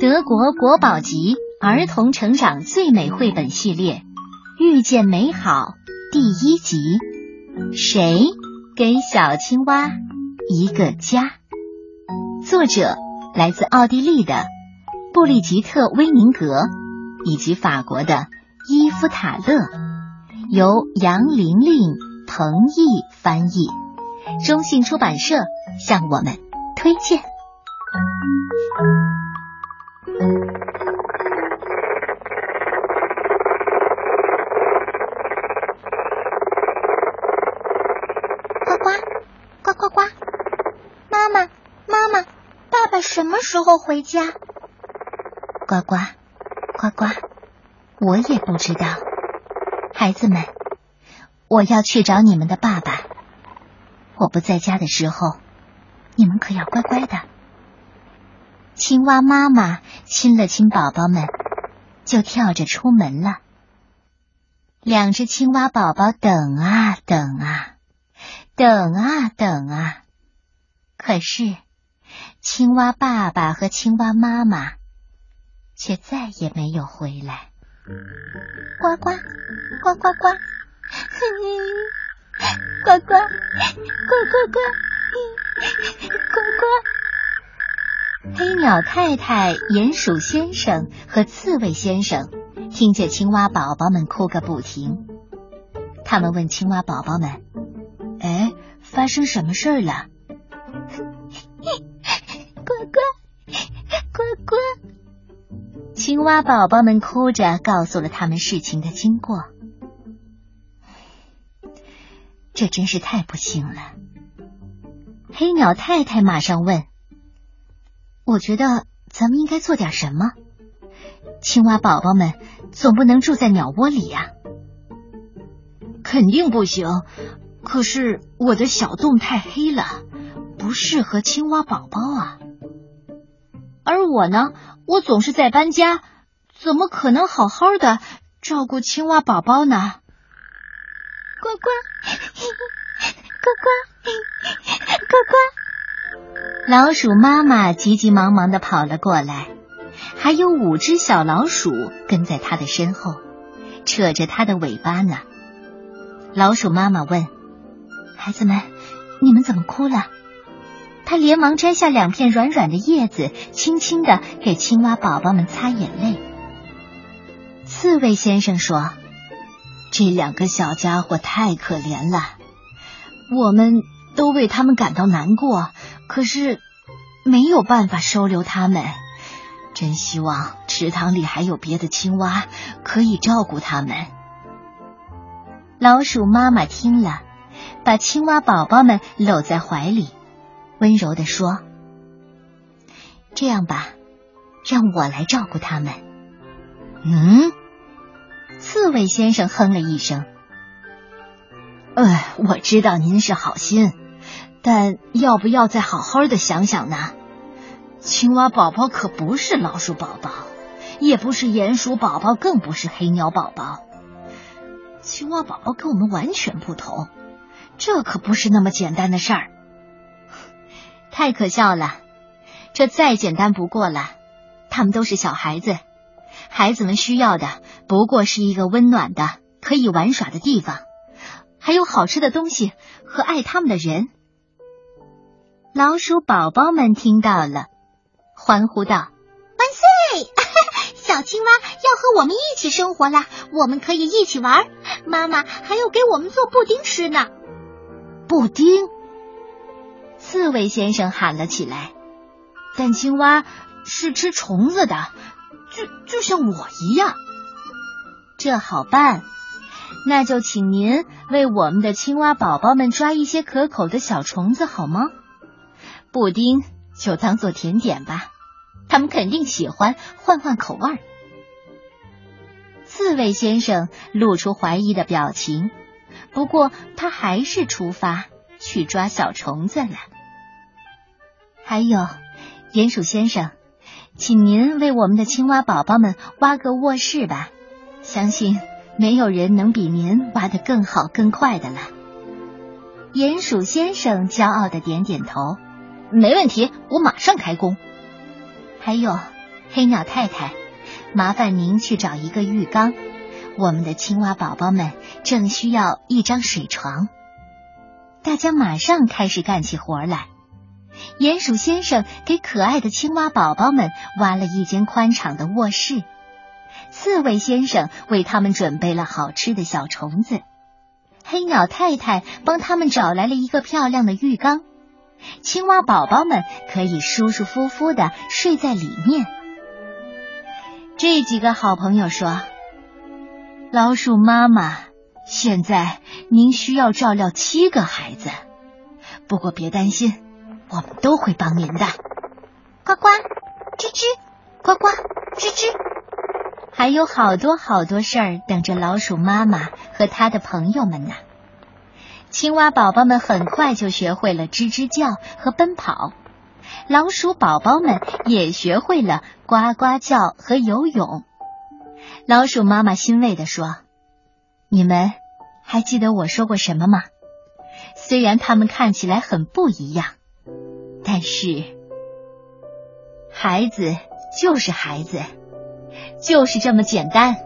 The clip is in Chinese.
德国国宝级儿童成长最美绘本系列《遇见美好》第一集：谁给小青蛙一个家？作者来自奥地利的布利吉特·威宁格以及法国的伊夫塔勒，由杨玲玲、彭毅翻译，中信出版社向我们推荐。呱呱，呱呱呱！妈妈，妈妈，爸爸什么时候回家？呱呱，呱呱，我也不知道。孩子们，我要去找你们的爸爸。我不在家的时候，你们可要乖乖的。青蛙妈妈亲了亲宝宝们，就跳着出门了。两只青蛙宝宝等啊等啊，等啊等啊，可是青蛙爸爸和青蛙妈妈却再也没有回来。呱呱，呱呱呱，呱呱，呱呱呱，呱呱。黑鸟太太、鼹鼠先生和刺猬先生听见青蛙宝宝们哭个不停，他们问青蛙宝宝们：“哎，发生什么事儿了？” 呱呱，呱呱。青蛙宝宝们哭着告诉了他们事情的经过。这真是太不幸了。黑鸟太太马上问。我觉得咱们应该做点什么。青蛙宝宝们总不能住在鸟窝里呀，肯定不行。可是我的小洞太黑了，不适合青蛙宝宝啊。而我呢，我总是在搬家，怎么可能好好的照顾青蛙宝宝呢？呱呱，呱，呱呱。老鼠妈妈急急忙忙的跑了过来，还有五只小老鼠跟在它的身后，扯着它的尾巴呢。老鼠妈妈问：“孩子们，你们怎么哭了？”他连忙摘下两片软软的叶子，轻轻的给青蛙宝宝们擦眼泪。刺猬先生说：“这两个小家伙太可怜了，我们都为他们感到难过。”可是没有办法收留他们，真希望池塘里还有别的青蛙可以照顾他们。老鼠妈妈听了，把青蛙宝宝们搂在怀里，温柔的说：“这样吧，让我来照顾他们。”嗯，刺猬先生哼了一声：“哎，我知道您是好心。”但要不要再好好的想想呢？青蛙宝宝可不是老鼠宝宝，也不是鼹鼠宝宝，更不是黑鸟宝宝。青蛙宝宝跟我们完全不同，这可不是那么简单的事儿。太可笑了，这再简单不过了。他们都是小孩子，孩子们需要的不过是一个温暖的、可以玩耍的地方，还有好吃的东西和爱他们的人。老鼠宝宝们听到了，欢呼道：“万岁！小青蛙要和我们一起生活啦！我们可以一起玩。妈妈还要给我们做布丁吃呢。”布丁！刺猬先生喊了起来。但青蛙是吃虫子的，就就像我一样。这好办，那就请您为我们的青蛙宝宝们抓一些可口的小虫子好吗？布丁就当做甜点吧，他们肯定喜欢换换口味儿。刺猬先生露出怀疑的表情，不过他还是出发去抓小虫子了。还有，鼹鼠先生，请您为我们的青蛙宝宝们挖个卧室吧，相信没有人能比您挖的更好更快的了。鼹鼠先生骄傲的点点头。没问题，我马上开工。还有，黑鸟太太，麻烦您去找一个浴缸，我们的青蛙宝宝们正需要一张水床。”大家马上开始干起活来。鼹鼠先生给可爱的青蛙宝宝们挖了一间宽敞的卧室，刺猬先生为他们准备了好吃的小虫子，黑鸟太太帮他们找来了一个漂亮的浴缸，青蛙宝宝们可以舒舒服服的睡在里面。这几个好朋友说：“老鼠妈妈，现在您需要照料七个孩子，不过别担心。”我们都会帮您的，呱呱，吱吱，呱呱，吱吱，还有好多好多事儿等着老鼠妈妈和他的朋友们呢。青蛙宝宝们很快就学会了吱吱叫和奔跑，老鼠宝宝们也学会了呱呱叫和游泳。老鼠妈妈欣慰地说：“你们还记得我说过什么吗？虽然他们看起来很不一样。”但是，孩子就是孩子，就是这么简单。